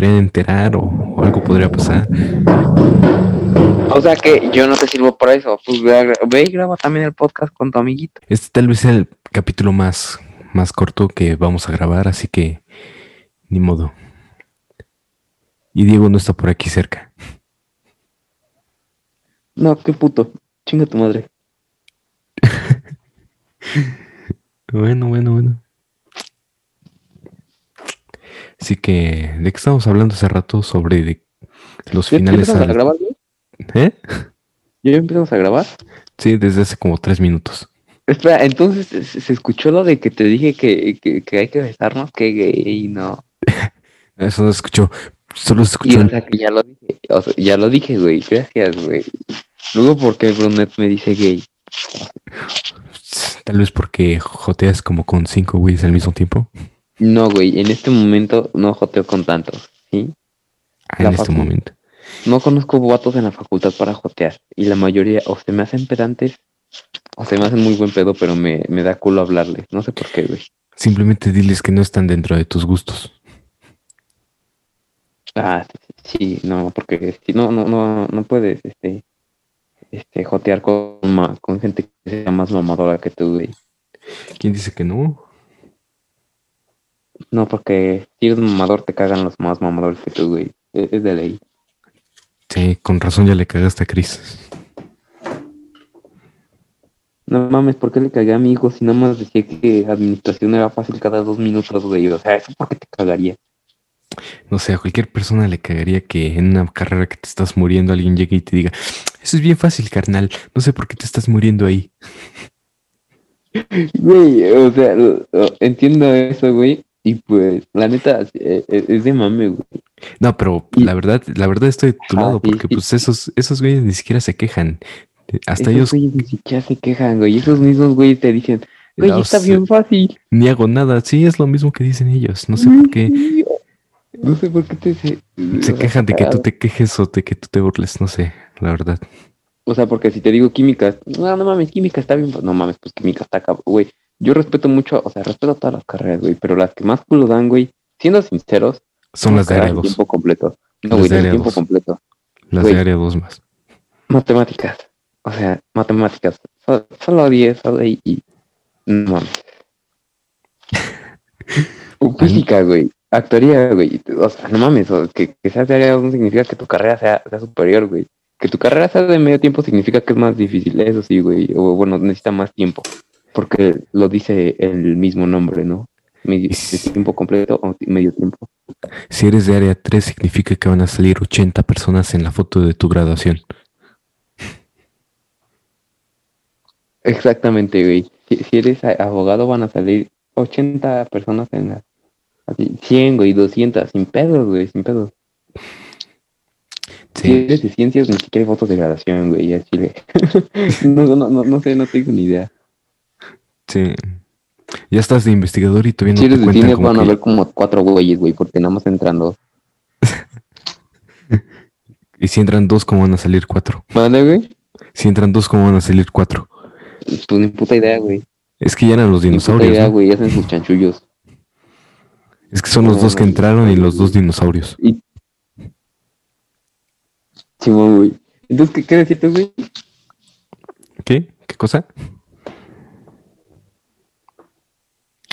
podrían enterar o, algo podría pasar. O sea que yo no te sirvo para eso. Pues ve, y graba también el podcast con tu amiguito. Este tal vez sea el capítulo más, más corto que vamos a grabar, así que ni modo. Y Diego no está por aquí cerca. No, qué puto. Chinga tu madre. bueno, bueno, bueno. Así que, ¿de qué estamos hablando hace rato? Sobre los finales. a grabar, ¿Eh? ¿Ya empezamos a grabar? Sí, desde hace como tres minutos. Espera, entonces se escuchó lo de que te dije que, que, hay que besarnos, que gay, no. Eso no se escuchó. Solo se escuchó. que ya lo dije, ya lo dije, güey. Gracias, güey. Luego, ¿por qué Brunet me dice gay? Tal vez porque joteas como con cinco güeyes al mismo tiempo. No, güey, en este momento no joteo con tantos, ¿sí? Ah, en este momento. No conozco vatos en la facultad para jotear. Y la mayoría o se me hacen pedantes o se me hacen muy buen pedo, pero me, me da culo hablarles. No sé por qué, güey. Simplemente diles que no están dentro de tus gustos. Ah, sí, no, porque no, no, no, no puedes, este, este, jotear con, con gente que sea más mamadora que tú, güey. ¿Quién dice que no? No, porque si eres mamador te cagan los más mamadores que tú, güey. Es, de ley. Sí, con razón ya le cagaste a Chris. No mames, ¿por qué le cagué a mi hijo si nada más decía que administración era fácil cada dos minutos, güey? O sea, ¿eso por qué te cagaría? No sé, a cualquier persona le cagaría que en una carrera que te estás muriendo alguien llegue y te diga, eso es bien fácil, carnal, no sé por qué te estás muriendo ahí. Güey, o sea, entiendo eso, güey, y pues, la neta, eh, eh, es de mame, güey. No, pero la verdad, la verdad estoy de tu lado, porque pues esos, esos güeyes ni siquiera se quejan. Hasta esos ellos. ni siquiera se quejan, güey. Esos mismos güeyes te dicen, güey, está bien fácil. Ni hago nada. Sí, es lo mismo que dicen ellos. No sé por qué. No sé por qué te. Se, se quejan de que tú te quejes o de que tú te burles. No sé, la verdad. O sea, porque si te digo química, no, no mames, química está bien. No mames, pues química está acá, güey yo respeto mucho, o sea, respeto todas las carreras, güey, pero las que más culo dan, güey, siendo sinceros, son las de área 2. tiempo completo. No, güey, de tiempo completo. Las de área 2 más. Matemáticas. O sea, matemáticas. Solo, 10, solo y, y. No mames. física, güey. Actoría, güey. O sea, no mames. que, que seas de área 2 no significa que tu carrera sea, sea superior, güey. Que tu carrera sea de medio tiempo significa que es más difícil. Eso sí, güey. O bueno, necesita más tiempo porque lo dice el mismo nombre, ¿no? Medio, tiempo completo o medio tiempo. Si eres de área 3 significa que van a salir 80 personas en la foto de tu graduación. Exactamente, güey. Si, eres abogado van a salir 80 personas en la... 100, güey, 200, sin pedos, güey, sin pedos. Si eres de ciencias, ni siquiera hay fotos de graduación, güey, así no, no, no, no sé, no tengo ni idea. Sí. Ya estás de investigador y todavía no te de cine van a ver como cuatro güeyes, güey, porque nada más entran dos. y si entran dos, ¿cómo van a salir cuatro? ¿Vale, güey? Si entran dos, ¿cómo van a salir cuatro? Pues ni puta idea, güey. Es que ya eran los dinosaurios. Ni puta idea, güey, ya hacen sus chanchullos. Es que son los dos que entraron y los dos dinosaurios. Y... güey. Entonces, ¿qué, qué decirte, güey? ¿Qué? ¿Qué cosa?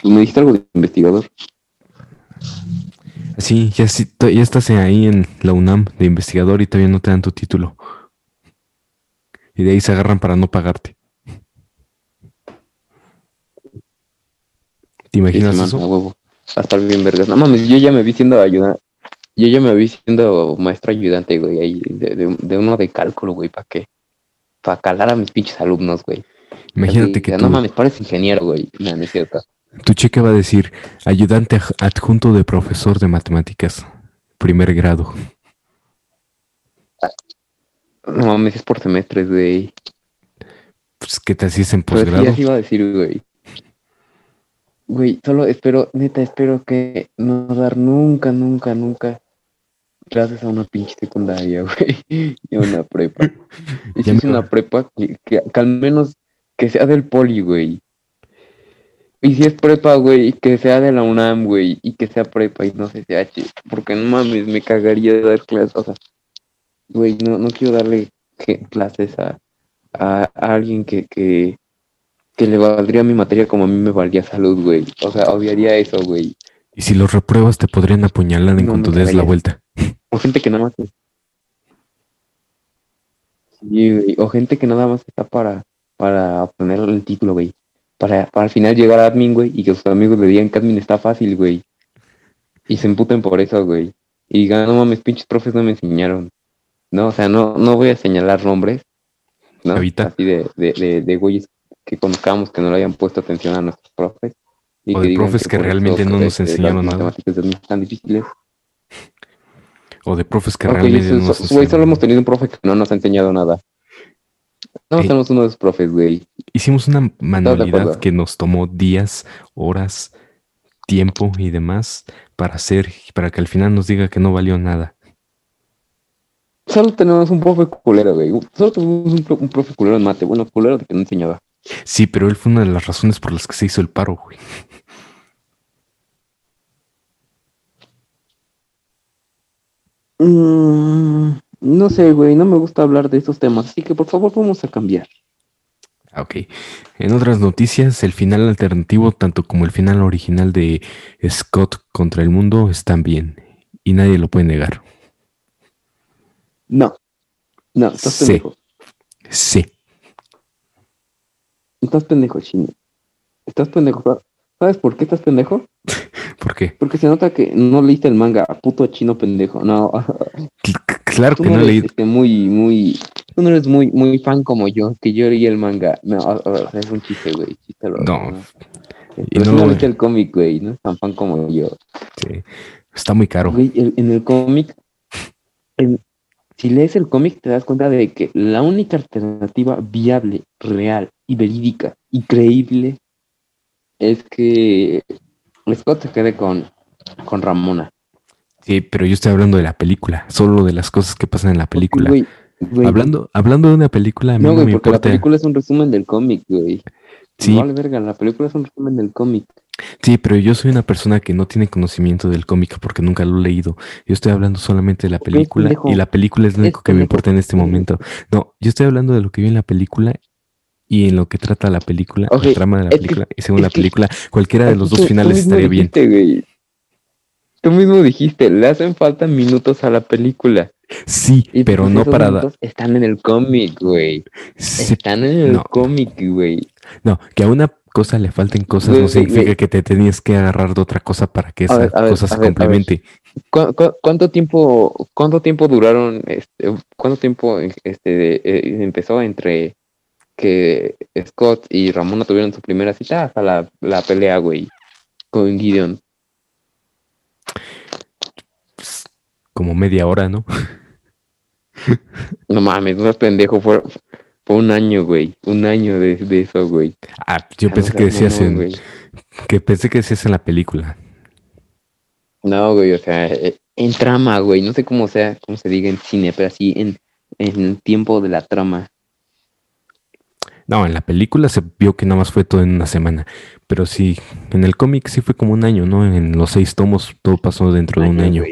Me dijiste algo de investigador. Sí, ya, ya estás ahí en la UNAM de investigador y todavía no te dan tu título. Y de ahí se agarran para no pagarte. ¿Te imaginas eso? A estar bien vergas. No mames, yo ya me vi siendo ayudante. Yo ya me vi siendo maestro ayudante, güey, ahí, de, uno de cálculo, güey, ¿para qué? Para calar a mis pinches alumnos, güey. Imagínate que. No mames, pareces ingeniero, güey. No, no es cierto. Tu cheque va a decir ayudante adjunto de profesor de matemáticas, primer grado. No mames, es por semestres, güey. Pues, ¿qué te hacías en posgrado? Pues sí, iba a decir, güey. Güey, solo espero, neta, espero que no dar nunca, nunca, nunca clases a una pinche secundaria, güey, y a una prepa. Y si es una prepa, que, que, al menos que sea del poli, güey. Y si es prepa, güey, que sea de la UNAM, güey, y que sea prepa y no CCH, porque no mames, me cagaría de dar clases, o sea, güey, no, no quiero darle clases a, a, a alguien que, que, que le valdría mi materia como a mí me valía salud, güey. O sea, odiaría eso, güey. Y si los repruebas te podrían apuñalar en No, cuanto des la vuelta. O gente que nada más. Sí, güey. O gente que nada más está para, para obtener el título, güey. Para, para al final llegar a admin, güey, y que sus amigos le digan que admin está fácil, güey. Y se emputen por eso, güey. Y digan, no mames, pinches profes no me enseñaron. No, o sea, no, no voy a señalar nombres, ¿no? Así de, de, de, de güeyes que conozcamos que no le hayan puesto atención a nuestros profes. Y O de digan profes que realmente no nos enseñaron nada. difíciles. O de profes que Ok, realmente no nos so- güey, solo enseñaron. hemos tenido un profe que no nos ha enseñado nada. No uno de esos profes, güey. Hicimos una manualidad que nos tomó días, horas, tiempo y demás para hacer, para que al final nos diga que no valió nada. Solo tenemos un profe culero, güey. Solo tenemos un profe culero en mate. Bueno, culero de que no enseñaba. Sí, pero él fue una de las razones por las que se hizo el paro, güey. Mm, no sé, güey. No me gusta hablar de estos temas. Así que por favor, vamos a cambiar. Ah, Ok. En otras noticias, el final alternativo, tanto como el final original de Scott contra el mundo, están bien. Y nadie lo puede negar. No. No, estás Sí. pendejo. Sí. Estás pendejo, chino. Estás pendejo. ¿Sabes por qué estás pendejo? ¿Por qué? Porque se nota que no leíste el manga. Puto chino pendejo. No. Cl- Claro Tú que no no leí. este, muy, muy. Tú no eres muy, muy fan como yo, que yo leí el manga. No, o- o sea, es un chiste, güey. Chiste lo- No. Pero Y sí no no lo- leíste el cómic, güey. No es tan fan como yo. Sí. Está muy caro. Güey, el- en el cómic, en- si lees el cómic, te das cuenta de que la única alternativa viable, real y verídica y creíble es que Scott se quede con, con Ramona. Sí, pero yo estoy hablando de la película, solo de las cosas que pasan en la película. Güey, güey, hablando, hablando de una película, a mí no, no, güey, me porque la importa. película es un resumen del cómic, güey. Sí. No vale verga, la película es un resumen del cómic. Sí, pero yo soy una persona que no tiene conocimiento del cómic porque nunca lo he leído. Yo estoy hablando solamente de la película y la película es lo único que me pendejo. importa en este momento. No, yo estoy hablando de lo que vi en la película y en lo que trata la película, la trama de la que- película. Y según la que- película, cualquiera de los dos tú finales estaría bien. Tú mismo dijiste, le hacen falta minutos a la película. Sí, Y pero no para... da- minutos Están en el cómic, güey. Sí, Están en el no. cómic, güey. no, que a una cosa le falten cosas no significa que te tenías que agarrar de otra cosa para que esa ver, cosa se ver. complemente. ¿Cu- cu- cuánto tiempo, cuánto tiempo duraron, este, cuánto tiempo este, eh, empezó entre que Scott y Ramona tuvieron su primera cita hasta la, la pelea, güey, con Gideon? Como media hora, ¿no? No mames, no es pendejo, fue, fue un año, güey, un año de, de eso, güey. Ah, yo Ah, pensé que decías en, que pensé que decías en la película. No, güey, o sea, eh, en trama, güey, no sé cómo sea, cómo se diga en cine, pero así en, en el tiempo de la trama. No, en la película se vio que nada más fue todo en una semana. Pero sí, en el cómic sí fue como un año, ¿no? En los seis tomos todo pasó dentro de un año.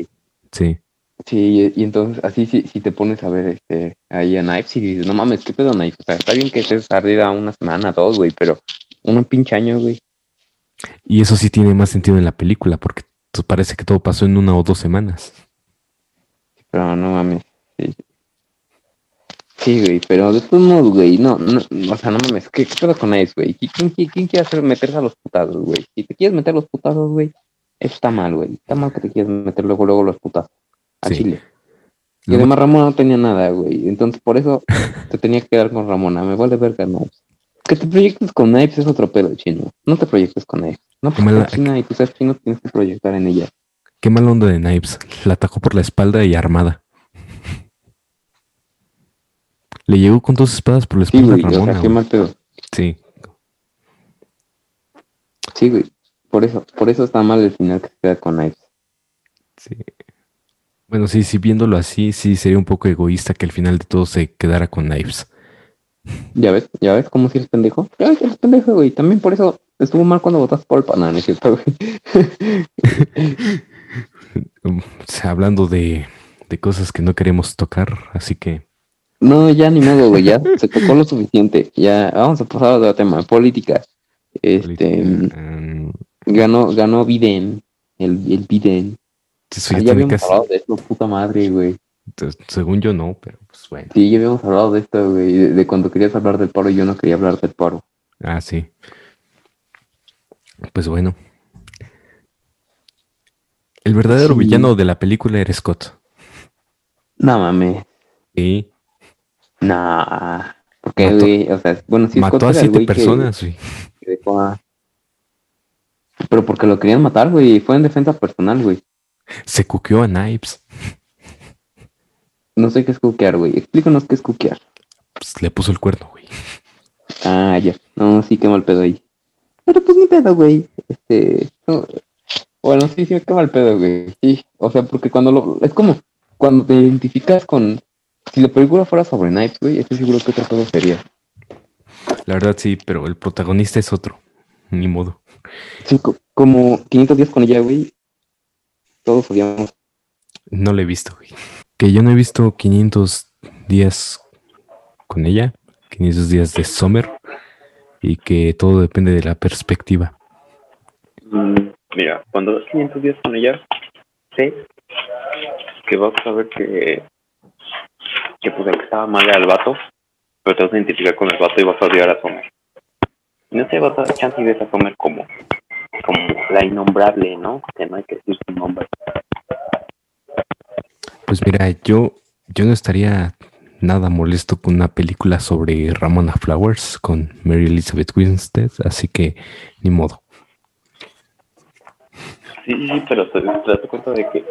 Sí. Sí, y, y entonces así si, si te pones a ver este ahí a Knives y dices, no mames, ¿qué pedo Knives? O sea, está bien que estés ardida una semana, dos, güey, pero un pinche año, güey. Y eso sí tiene más sentido en la película, porque parece que todo pasó en una o dos semanas. Pero no mames. Sí, Sí, güey, pero de todos modos, güey, no, no, o sea, no mames, ¿qué, qué pedo con Knives, güey? ¿Quién, quién, quién quiere hacer meterse a los putazos, güey? Si te quieres meter a los putazos, güey, eso está mal, güey. Está mal que te quieras meter luego, luego los putazos. A Sí. Chile. Y además Ramona no tenía nada, güey. Entonces por eso te tenía que quedar con Ramona. Me vale verga Knives. Que te proyectes con Knives es otro pedo, chino. No te proyectes con Knives. No, Qué mala- China y tú sabes chino tienes que proyectar en ella. Qué mal onda de Knives. La atacó por la espalda y armada. Le llegó con dos espadas por la Sí, espalda güey. a O Ramona. sea, qué mal pedo. Sí. Sí, güey. Por eso, por eso está mal el final que se queda con Knives. Sí. Bueno, sí, sí, viéndolo así, sí sería un poco egoísta que al final de todo se quedara con Knives. ¿Ya ves? ¿Ya ves cómo si eres pendejo? Ya ves, eres pendejo, güey. También por eso Estuvo mal cuando votaste por el PAN, ¿no es cierto, güey? O sea, hablando de, de cosas que no queremos tocar, así que No, ya ni modo, güey, ya se tocó lo suficiente. Ya, vamos a pasar a otro tema, política. Este, mm, ganó, ganó Biden, el, el Biden. Ah, ya habíamos hablado de esto, puta madre, güey. según yo no, pero pues bueno. Sí, ya habíamos hablado de esto, güey, de, de cuando querías hablar del paro y yo no quería hablar del paro. Ah, sí. Pues bueno. El verdadero Sí. villano de la película era Scott. No mames, Sí. Nah. Porque, Mató- güey, o sea, bueno, sí, Mató Scott a era el siete güey que- personas, güey. que dejó a- Pero porque lo querían matar, güey, fue en defensa personal, güey. Se cuqueó a Knives. No sé qué es cuquear, güey. Explícanos qué es cuquear. Pues, le puso el cuerno, güey. Ah, ya. No, sí, qué mal pedo ahí. Pero pues ni pedo, güey. Este. no. Bueno, sí, sí, qué mal pedo, güey. Sí. O sea, porque cuando lo. Es como cuando te identificas con. Si la película fuera sobre Knives, güey, estoy seguro que otro pedo sería. La verdad sí, pero el protagonista es otro. Ni modo. Sí, co- como 500 días con ella, güey. Todos odiamos. No lo he visto, güey. Que yo no he visto 500 días con ella. 500 días de Summer. Y que todo depende de la perspectiva. Mm, Mira, cuando ves 500 días con ella, sé que vas a ver que, que pues el que estaba mal era el vato, pero te vas a identificar con el vato y vas a odiar a Summer. No te vas a dar chance y ves a Summer como, como la innombrable, ¿no? Que no hay que decir su nombre. Pues mira, yo, yo no estaría nada molesto con una película sobre Ramona Flowers con Mary Elizabeth Winstead, así que ni modo. Sí, pero te, te das cuenta de que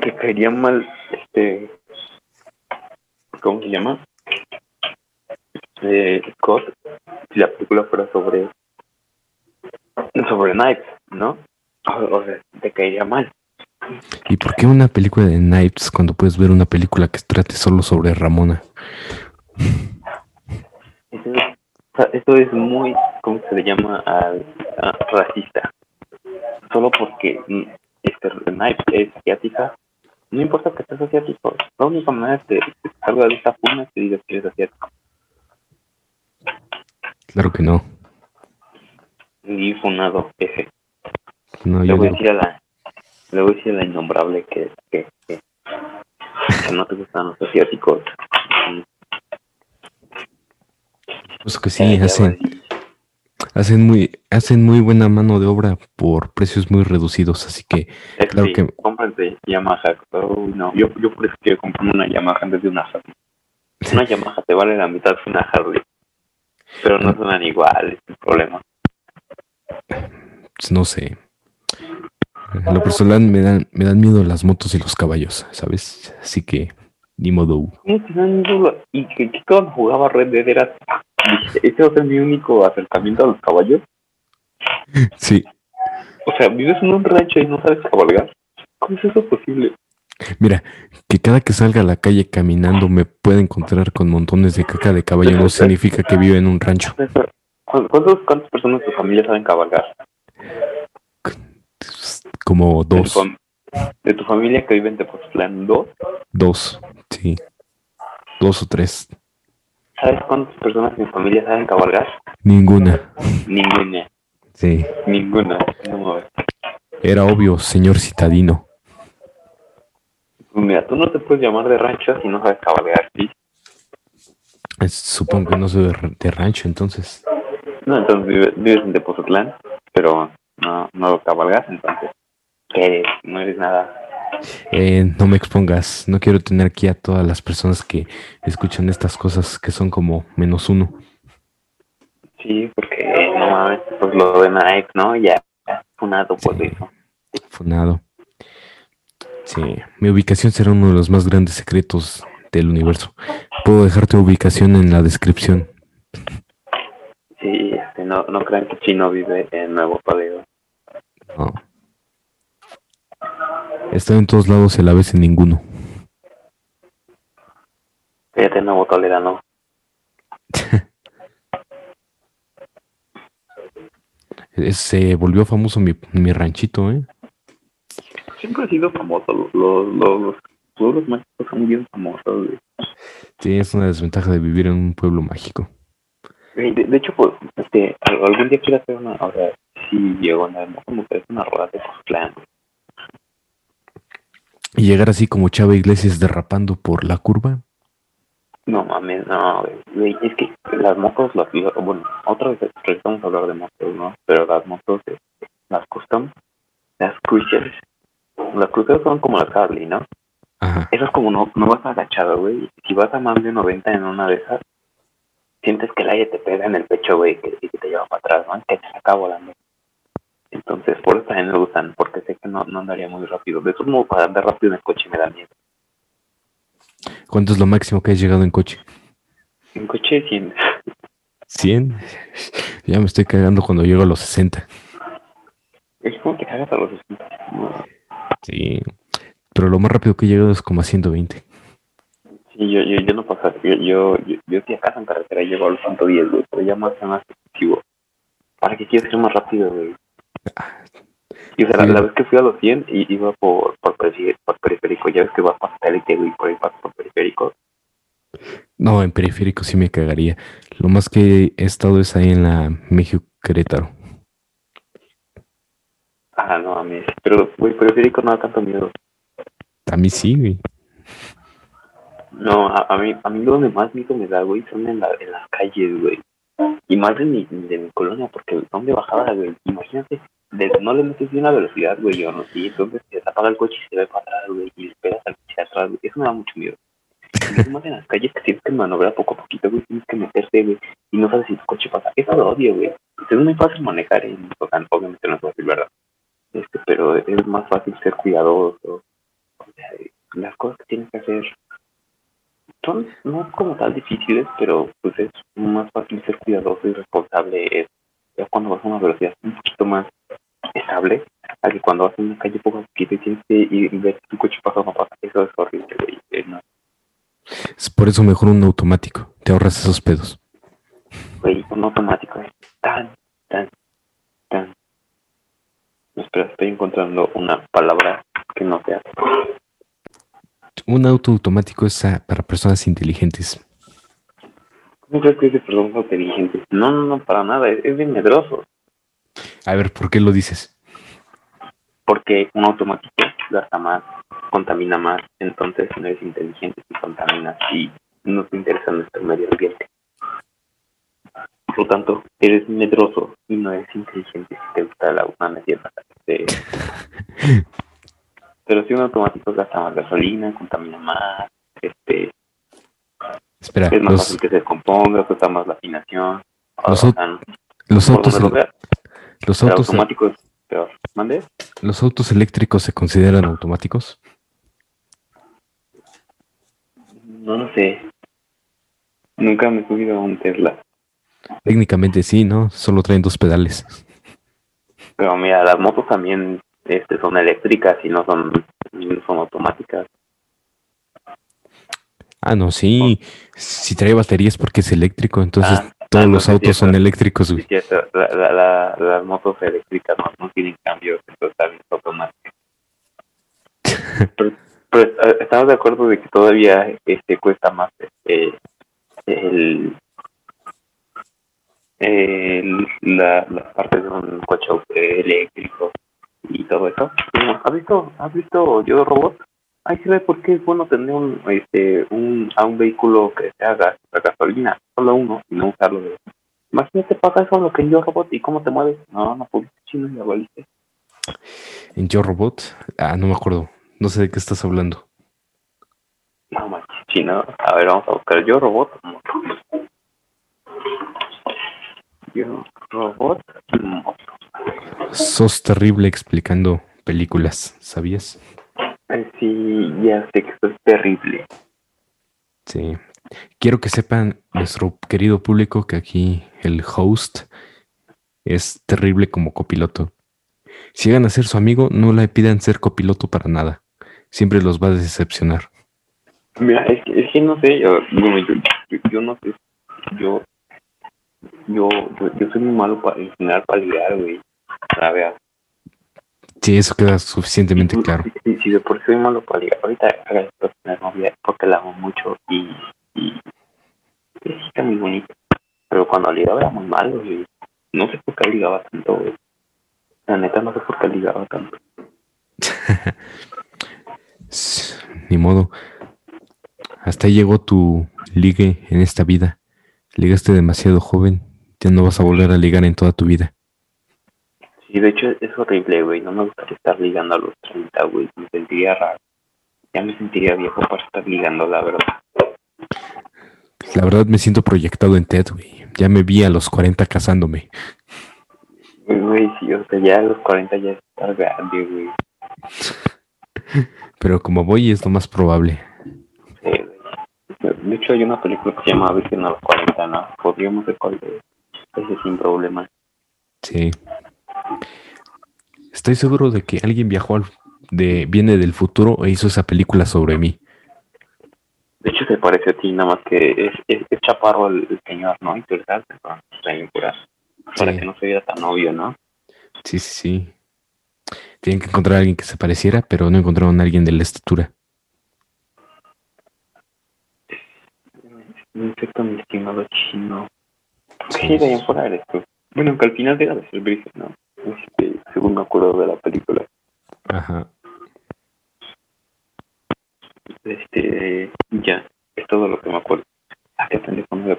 que caería mal este ¿cómo se llama? Eh, Scott si la película fuera sobre sobre Knives, ¿no? O, o sea, te caería mal. ¿Y por qué una película de Knives cuando puedes ver una película que trate solo sobre Ramona? Eso, esto es muy, ¿cómo se le llama? A- racista. Solo porque mm, este Knives es asiática, no importa que seas asiático. La única manera de que salga de esta fuma es que digas que eres asiático. Claro que no. Y funado, ese. No, Le yo voy a digo, decir a la, le voy a decir a la innombrable que, que, que, que no te gustan los asiáticos. Pues que sí, hacen, decir, hacen muy, hacen muy buena mano de obra por precios muy reducidos, así que claro sí, que- cómprense Yamaha. Oh, no, yo, yo por eso quiero comprarme una Yamaha antes de una Harley. Una Yamaha te vale la mitad que una Harley. Pero no suenan igual, es el problema. pues, no sé. En lo personal me dan, me dan miedo las motos y los caballos, ¿sabes? Así que ni modo. Y que, que cuando jugaba Red Dead era... Ese va a ser mi único acercamiento a los caballos. Sí, O sea, vives en un rancho y no sabes cabalgar. ¿Cómo es eso posible? mira, que cada que salga a la calle caminando me pueda encontrar con montones de caca de caballo no significa que vive en un rancho. ¿Cuántas, cuántas personas de tu familia saben cabalgar? Como De tu, dos, de tu familia que vive en Tepoztlán, dos. dos, sí. Dos o tres. ¿Sabes cuántas personas de mi familia saben cabalgar? Ninguna. Ninguna. Sí. Ninguna. No. Era obvio, señor citadino. Pues Mira, tú no te puedes llamar de rancho si no sabes cabalgar, ¿sí? Es- Supongo que no soy de, de rancho, entonces. No, entonces vives, vives en Tepozotlán, pero no, no cabalgas, entonces, ¿qué eres? No eres nada. Eh, no me expongas. No quiero tener aquí a todas las personas que escuchan estas cosas que son como menos uno. Sí, porque no mames, pues lo de Nike, ¿no? Ya, funado por Sí. eso. Funado. Sí, mi ubicación será uno de los más grandes secretos del universo. Puedo dejarte ubicación en la descripción. Sí, este, no, no crean que Chino vive en Nuevo Código. No. Estado en todos lados y a la vez en ninguno. Fíjate, Nuevo Toledano. Se volvió famoso mi, mi ranchito, ¿eh? Siempre ha sido famoso. Los, los, los pueblos mágicos son bien famosos, güey. Sí, es una desventaja de vivir en un pueblo mágico. De, de hecho, pues, este, al- algún día quiero hacer una, o sea, si llego a andar como que es una rueda de cosplay. Y llegar así como Chava Iglesias derrapando por la curva. No mames, no, güey. Es que las motos, las, bueno, otra vez regresamos a hablar de motos, ¿no? Pero las motos, este, las custom, las cruisers, las cruisers son como las Harley, ¿no? Ajá. Esas como no, no vas agachado, güey. Si vas a más de 90 en una de esas, sientes que el aire te pega en el pecho, güey, que, que te lleva para atrás, ¿no? Que te saca volando. Entonces, por eso también me gustan, porque sé que no, no andaría muy rápido. De todos modos, para andar rápido en el coche me da miedo. ¿Cuánto es lo máximo que has llegado en coche? En coche, 100. ¿100? Ya me estoy cagando cuando llego a los 60. Es como que cagas a los 60. No. Sí. Pero lo más rápido que he llegado es como a 120. Sí, yo, yo, yo no paso. Yo, yo, yo, yo si acaso en carretera llego a los 110, güey, pero ya más más excesivo. ¿Para qué quieres ir más rápido, güey? Y o sea, la, Sí. la vez que fui a los 100 y iba por, por, periférico, ya ves que vas por satélite, güey, por ahí vas por periférico. No, en periférico sí me cagaría. Lo más que he estado es ahí en la México Querétaro. Ah, no mames. Pero, güey, periférico no da tanto miedo. A mí sí, güey. No, a, a mí, a mí donde más miedo me da, güey, son en, la, en las calles, güey. Y más de mi, de mi colonia, porque son de bajada, güey. Imagínate, de- no le metes bien la velocidad, güey, o no, y entonces se te apaga el coche y se ve para atrás, güey, y le pegas al coche de atrás, güey. Eso me da mucho miedo. Y es más en las calles que tienes que maniobrar poco a poquito, güey, tienes que meterte, güey, y no sabes si tu coche pasa. Eso lo odio, güey. Es muy fácil manejar en, o sea, obviamente no es fácil, ¿verdad? Este, pero es más fácil ser cuidadoso. O sea, las cosas que tienes que hacer son no como tal difíciles, pero pues es más fácil ser cuidadoso y responsable es ya cuando vas a una velocidad un poquito más estable, a que cuando vas en una calle poco a poquito y tienes que ir y ver tu coche pasa o no pasa. Eso es horrible, güey. Eh, no, Es por eso mejor un automático. Te ahorras esos pedos. Güey, un automático es tan, tan, tan. Espera, estoy encontrando una palabra que no sea. Un auto automático es ah, para personas inteligentes. ¿Cómo crees que es de personas inteligentes? No, no, no, para nada. Es, es de medroso. A ver, ¿por qué lo dices? porque un automático gasta más, contamina más, entonces no eres inteligente si contaminas y no te interesa nuestro medio ambiente. Por lo tanto, eres medroso y no eres inteligente si te gusta la metienda. Este, pero si un automático gasta más gasolina, contamina más, este, Espera, es más los, fácil que se descomponga, cuesta más la afinación. Los o au- sea, los por autos, donde lo veas, los autos, automático es peor. ¿Mande? los autos eléctricos se consideran automáticos. No lo sé. Nunca me he subido a un Tesla. Técnicamente sí, ¿no? Solo traen dos pedales. Pero mira, las motos también este, son eléctricas y no son, no son automáticas. Ah, no, sí. Si trae baterías porque es eléctrico, entonces Ah, todos los autos son eléctricos, Sí, güey. las motos eléctricas no, tienen cambios, entonces también es automático. pero, pero eh, estamos de acuerdo de que todavía este cuesta más este, el, el- la, la parte de un coche eléctrico y todo eso. ¿Has visto, has visto Yo Robot? Ahí se ve por qué es bueno tener un, este, un, a un vehículo que se haga a gasolina, solo uno, y no usarlo de... Imagínate pagar eso lo que Yo Robot y cómo te mueves. No, no pudiste chino y ya valiste. En Yo Robot, ah, no me acuerdo. No sé de qué estás hablando. No manches, chino. A ver, vamos a buscar Yo Robot. Yo Robot. Sos terrible explicando películas, ¿sabías? Ay, Sí, ya sé que esto es terrible. Sí. Quiero que sepan nuestro querido público que aquí el host es terrible como copiloto. Si llegan a ser su amigo, no le pidan ser copiloto para nada. Siempre los va a decepcionar. Mira, es que, es que no sé, yo, yo, yo, yo no sé, yo yo, yo, soy muy malo para, en general para ligar, güey. La verdad. Sí, eso queda suficientemente claro. Sí, sí, por soy malo para ligar. Ahorita agradezco por tener novia porque la amo mucho y, y, está muy bonita. Pero cuando ligaba era muy malo, güey. No sé por qué ligaba tanto, güey. La neta no sé por qué ligaba tanto. Ni modo. Hasta ahí llegó tu ligue en esta vida. Ligaste demasiado joven. Ya no vas a volver a ligar en toda tu vida. Sí, de hecho es horrible, güey. No me gustaría estar ligando a los 30, güey. Me sentiría raro. Ya me sentiría viejo para estar ligando, la verdad. La verdad me siento proyectado en TED, güey. Ya me vi a los 40 casándome. Güey, sí, o sea, ya a los 40 ya es estar grande, güey. Pero como voy es lo más probable. Sí, güey. De hecho, hay una película que se llama Virgen a los 40, ¿no? Podríamos recordar ese sin problema. Sí. Estoy seguro de que alguien viajó al, de, viene del futuro e hizo esa película sobre mí. De hecho, se parece a ti, nada más que es, es, es chaparro el, el señor, ¿no? Y. Para Sí. que no se viera tan obvio, ¿no? Sí, sí, sí. Tienen que encontrar a alguien que se pareciera, pero no encontraron a alguien de la estatura. Un efecto mi estimado chino. Sí, de ahí fuera eres tú. Bueno, que al final deja de ser virgen, ¿no? Este, según me acuerdo de la película. Ajá. Este, ya, es todo lo que me acuerdo.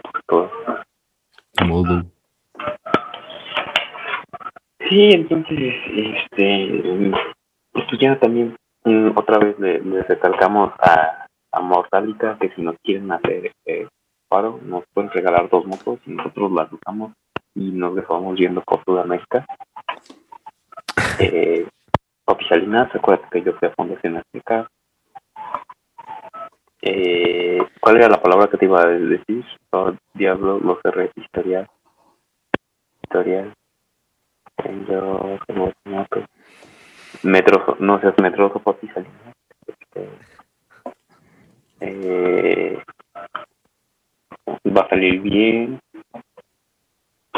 Puse todo. Ni modo. Sí, entonces, este, pues ya también mm, otra vez le, le recalcamos a, a Mortalica que si nos quieren hacer eh, paro, nos pueden regalar dos motos y nosotros las usamos y nos dejamos yendo por Sudamérica. Eh, Papi acuérdate que yo fui a Fundación Azteca. Eh, ¿Cuál era la palabra que te iba a decir? Oh, diablo, lo cerré, historial. Historial. Yo, como no, pues, Metroso, no seas metroso, Papi Salinas. Este, eh, va a salir bien.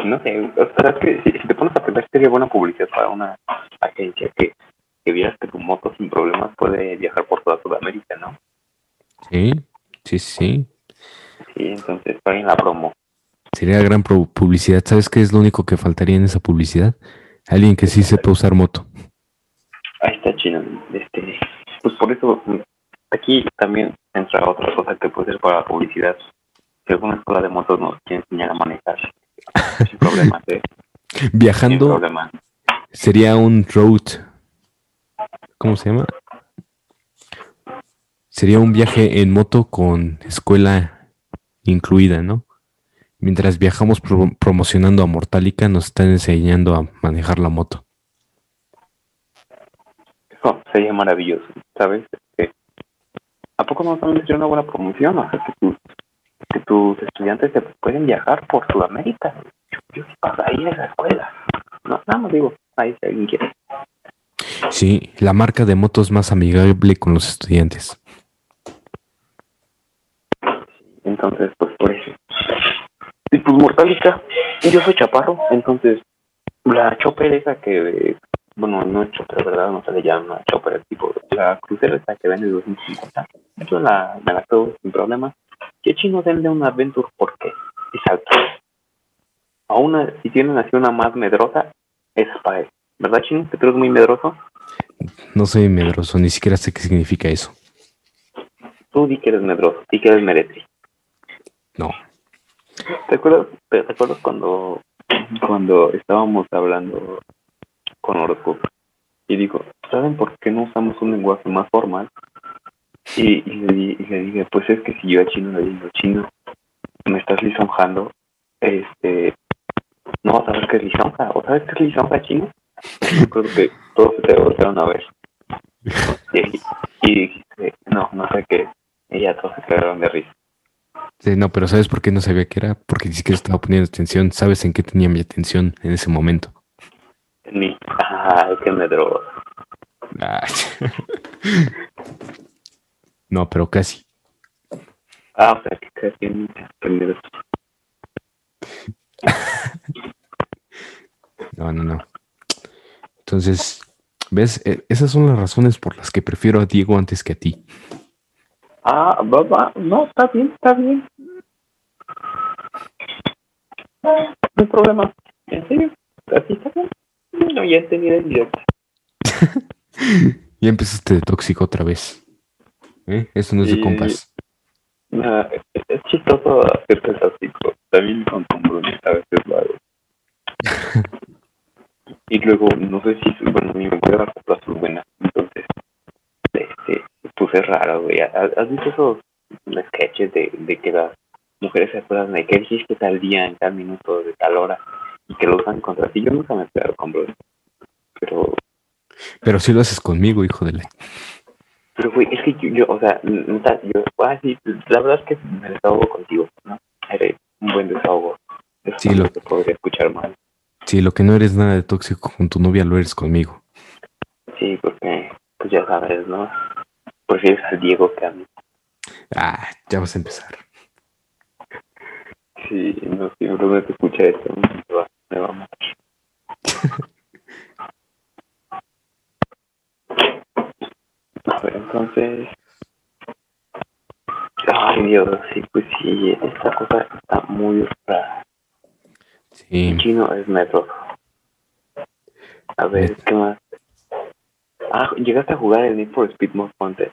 No sé, o sea, es que si, si te pones a pensar sería buena publicidad para una agencia que, que vieras que tu moto sin problemas puede viajar por toda Sudamérica, ¿no? Sí, sí, sí. Sí, entonces paguen la promo. Sería gran pro- publicidad. ¿Sabes qué es lo único que faltaría en esa publicidad? Alguien que sí sepa usar moto. Ahí está chino. Este, pues por eso aquí también entra otra cosa que puede ser para la publicidad. Si alguna escuela de motos nos quiere enseñar a manejar, sin problemas, ¿eh? Sin Viajando sería un road. ¿Cómo se llama? Sería un viaje en moto con escuela incluida, ¿no? Mientras viajamos pro- promocionando a Mortalica, nos están enseñando a manejar la moto. Eso sería maravilloso, ¿sabes? Este, ¿A poco no también sería una buena promoción? O sea, que, que tus estudiantes se pueden viajar por Sudamérica. Yo, yo pagaría esa escuela. No, nada más digo, ahí si alguien quiere. Sí, la marca de motos más amigable con los estudiantes. Entonces, pues por eso. Y pues Mortalica, yo soy chaparro, entonces la chopper esa que, bueno, no es chopper, ¿verdad? No se le llama chopper, tipo la crucero esa que vende 250. Yo la, me la quedo sin problema. ¿Qué chino vende una Adventure? ¿Por qué? Es alto. A una, si tienen así una más medrosa, es para él. ¿Verdad, chino? ¿Que tú eres muy medroso? No soy medroso, ni siquiera sé qué significa eso. Tú di que eres medroso, di que eres meretri. No. ¿Te acuerdas, te, acuerdas cuando, cuando estábamos hablando con Horóscopo? Y dijo, ¿saben por qué no usamos un lenguaje más formal? Y, y, le, y le dije, pues es que si yo a chino le digo, chino, me estás lisonjando, este, no ver qué es lisonja. ¿O sabes qué es lisonja chino? Yo creo que todos se te voltearon a ver. Y, y dijiste, no, no sé qué. Y ya todos se quedaron de risa. Sí, no, pero ¿sabes por qué no sabía qué era? Porque ni siquiera estaba poniendo atención. ¿Sabes en qué tenía mi atención en ese momento? Ni, ay, que me drogo. Ay. No, pero casi. Ah, o sea, que casi primero. No, no, no. Entonces, ¿ves? E- Esas son las razones por las que prefiero a Diego antes que a ti. Ah, va, va. No, está bien, está bien. No, no hay problema. ¿En serio? ¿Así está bien? No, ya entendí el idiota. Ya empezaste de tóxico otra vez. ¿Eh? Eso no es de compas. Nah, es, chistoso hacerte el tóxico. También con Bruni a veces lo hago. y luego, no sé si, bueno, a mí me a dar coplas buenas. Entonces, este, pues es raro, güey. ¿Has visto esos sketches de, de que las mujeres se acuerdan de que dijiste tal día, en tal minuto, de tal hora, y que lo usan contra ti? Yo nunca me he pegado con Bruni. Pero Pero si lo haces conmigo, hijo de la... Pero, güey, es que yo, yo, o sea, neta, yo, ah, sí, la verdad es que me desahogo contigo, ¿no? Eres un buen desahogo. Eso Sí, lo- podría escuchar mal. Si lo que no eres nada de tóxico con tu novia, lo eres conmigo. Sí, porque, pues ya sabes, ¿no? Prefieres al Diego que a mí. Ah, ya vas a empezar. Sí, no, si Bruno te escucha esto, me va, me va a matar. A ver, entonces... Ay, Dios, sí, pues sí, esta cosa está muy rara. Sí. Chino es metro. A ver, Metro. ¿qué más? Ah, llegaste a jugar el Need for Speed Most Wanted.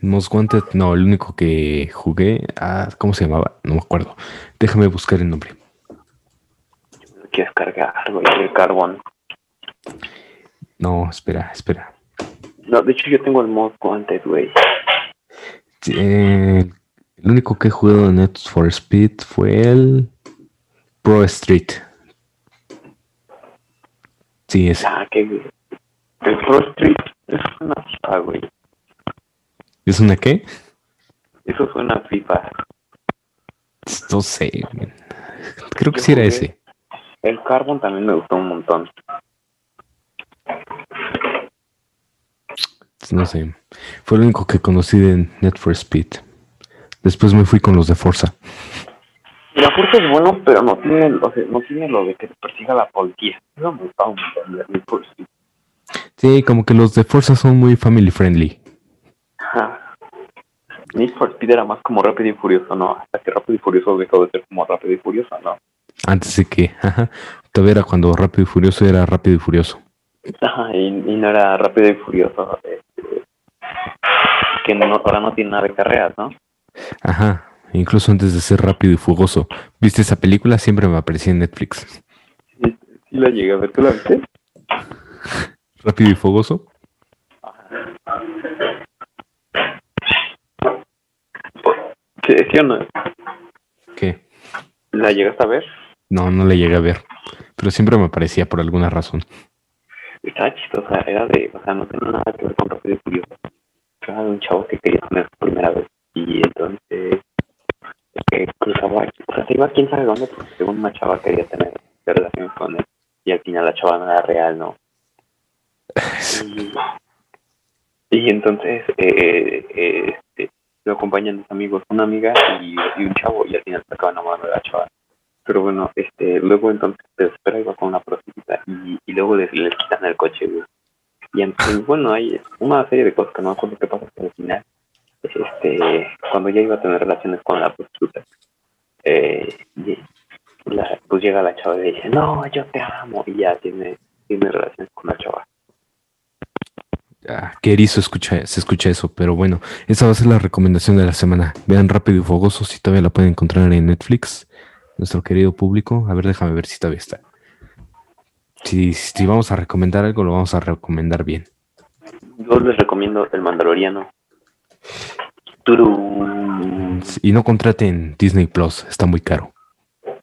Most Wanted, no, el único que jugué, ah, ¿cómo se llamaba? No me acuerdo. Déjame buscar el nombre. Quieres cargar, güey, el carbón. No, espera, espera. No, de hecho yo tengo el Most Wanted, güey. Eh, el único que he jugado en Need for Speed fue el Pro Street. Sí, ese. Ah, que el Pro Street, eso suena a FIFA, güey. ¿Es una qué? Eso suena a FIFA. No sé. Creo que Yo sí era ese. El Carbon también me gustó un montón. No sé. Fue el único que conocí de for Speed. Después me fui con los de Forza. La fuerza es bueno, pero no tiene, o sea, no tiene lo de que te persiga la policía. Eso me de Need for Speed. Sí, como que los de Forza son muy family friendly. Ajá. Need for Speed era más como Rápido y Furioso, ¿no? Hasta que Rápido y Furioso dejó de ser como Rápido y Furioso, ¿no? Antes de que, ajá, todavía era cuando Rápido y Furioso era Rápido y Furioso. Ajá, y, y no era Rápido y Furioso. este, que no, ahora no tiene nada de carreras, ¿no? Ajá, incluso antes de ser Rápido y Fugoso. ¿Viste esa película? Siempre me aparecía en Netflix. Sí, sí la llegué a ver, ¿tú la viste? Rápido y Fugoso. Sí, ¿sí o no? ¿Qué? ¿La llegaste a ver? No, no la llegué a ver. Pero siempre me aparecía por alguna razón. Estaba chistosa, era de, o sea, no tenía nada que ver con Rápido y Furioso. Un chavo que quería tener su primera vez. Y entonces, eh, cruzaba, o sea, se iba quién sabe dónde, porque según una chava quería tener relaciones con él. Y al final la chava no era real, ¿no? Y, entonces, eh, eh, este, lo acompañan dos amigos, una amiga y, un chavo, y al final se acaban enamorando de la chava. Pero bueno, este, luego entonces se espera iba con una prostituta y, y luego les, les quitan el coche, güey. Y entonces, bueno, hay una serie de cosas que no me acuerdo qué pasa hasta el final. Este, cuando ya iba a tener relaciones con la prostituta, eh, pues llega la chava y le dice, no, yo te amo, y ya tiene, tiene relaciones con la chava. Ah, qué erizo escucha, se escucha eso, pero bueno, esa va a ser la recomendación de la semana. Vean Rápido y Fogoso si todavía la pueden encontrar en Netflix. Nuestro querido público. A ver, déjame ver si todavía está. Si, si vamos a recomendar algo, lo vamos a recomendar bien. Yo les recomiendo El Mandaloriano. Turú. Y no contraten Disney Plus, está muy caro.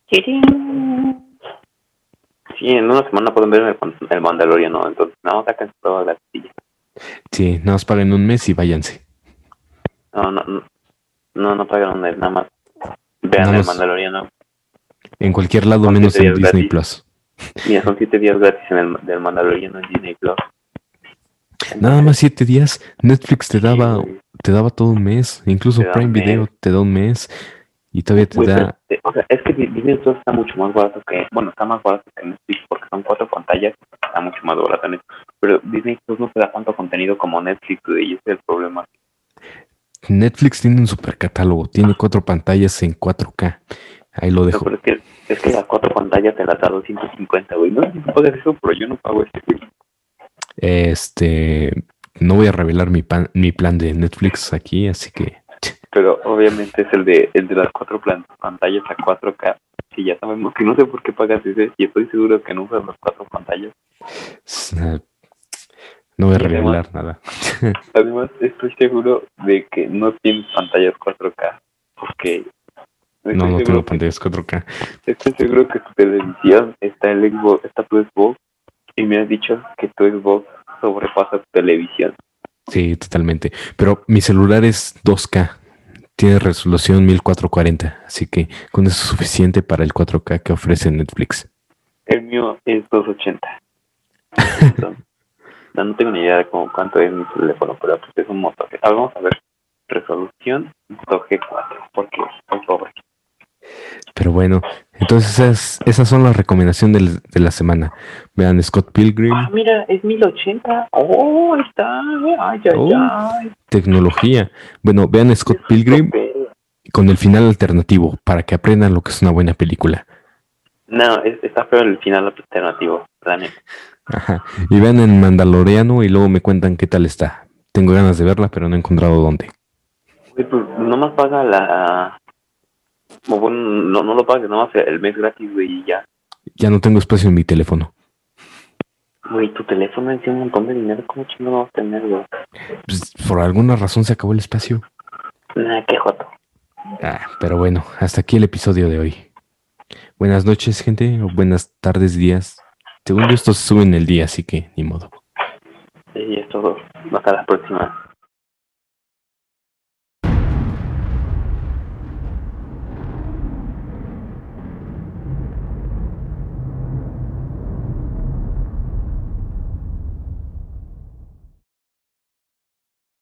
Sí, en una semana pueden ver el, el Mandaloriano, entonces no sacan todas las sillas. Sí, nada más paguen un mes y váyanse. No, no, no, no, no pagaron nada nada más. Vean Nada el. Mandaloriano. En cualquier lado menos en Disney gratis. Plus. Mira, son siete días gratis en el del Mandaloriano en Disney Plus. Nada más siete días. Netflix te daba, te daba todo un mes. Incluso Prime mes. Video te da un mes. Y todavía te da... pero, o sea, es que Di- Disney Plus está mucho más barato que, bueno, está más barato que Netflix porque son cuatro pantallas, está mucho más barato eso. Pero Disney Plus no te da tanto contenido como Netflix, y ese es el problema. Netflix tiene un super catálogo, tiene cuatro pantallas en 4K. Ahí lo No, dejo. pero es que, es que las cuatro pantallas te las da 250, güey. No sé si pagas eso, pero yo no pago ese, güey. Este, no voy a revelar mi, pan- mi plan de Netflix aquí, así que Pero obviamente es el de, el de las cuatro plan- pantallas a 4K. Que ya sabemos que no sé por qué pagas ese, y estoy seguro que no usas las cuatro pantallas. no voy a además- revelar nada. Además, estoy seguro de que no tienes pantallas 4K. Porque. No, no tengo que- pantallas 4K. Estoy seguro que tu televisión está el Xbox, está tu Xbox. Y me has dicho que tu Xbox sobrepasa tu televisión. Sí, totalmente. Pero mi celular es 2K. Tiene resolución 1440, así que con eso es suficiente para el 4K que ofrece Netflix. El mío es 280. Entonces, no, no tengo ni idea de cómo, cuánto es mi teléfono, pero pues es un Moto G. Ah, vamos a ver. Resolución Moto G4, porque soy pobre. Pero bueno, entonces esas, esas son las recomendaciones de la semana. Vean Scott Pilgrim, Ah, mira, es 1080. Oh, ahí está. Ay, ay, Oh. ay. tecnología. Bueno, vean Scott Pilgrim con el final alternativo para que aprendan lo que es una buena película. No, es- está feo el final alternativo, neta. Ajá. Y vean en Mandaloriano y luego me cuentan qué tal está. Tengo ganas de verla, pero no he encontrado dónde. Güey, pues nomás paga la. O Bueno, no, no lo pagues, nomás el mes gratis, güey, y ya. Ya no tengo espacio en mi teléfono. Güey, tu teléfono es un montón de dinero, ¿cómo chingo no vas a tener, güey? Pues, por alguna razón se acabó el espacio. Nah, qué joto. Ah, pero bueno, hasta aquí el episodio de hoy. Buenas noches, gente, o buenas tardes, días. Según yo, esto se sube en el día, así que ni modo. Y es todo. Hasta la próxima.